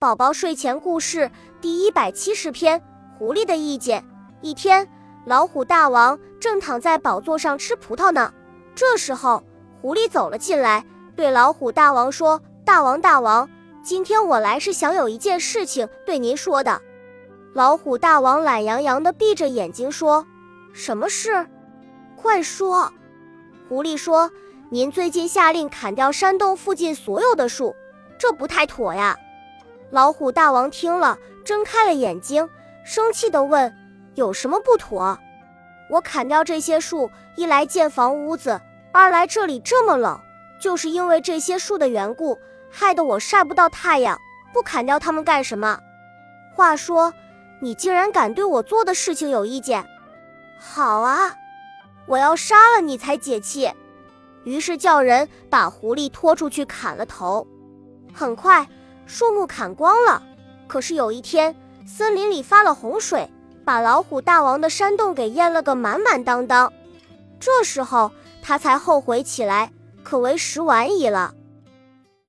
宝宝睡前故事第一百七十篇：狐狸的意见。一天，老虎大王正躺在宝座上吃葡萄呢。这时候，狐狸走了进来，对老虎大王说：“大王，大王，今天我来是想有一件事情对您说的。”老虎大王懒洋洋地闭着眼睛说：“什么事？快说。”狐狸说：“您最近下令砍掉山洞附近所有的树，这不太妥呀。”老虎大王听了，睁开了眼睛，生气地问：“有什么不妥？我砍掉这些树，一来建房屋子，二来这里这么冷，就是因为这些树的缘故，害得我晒不到太阳。不砍掉它们干什么？话说，你竟然敢对我做的事情有意见？好啊，我要杀了你才解气。”于是叫人把狐狸拖出去砍了头。很快。树木砍光了，可是有一天，森林里发了洪水，把老虎大王的山洞给淹了个满满当当。这时候他才后悔起来，可为时晚矣了。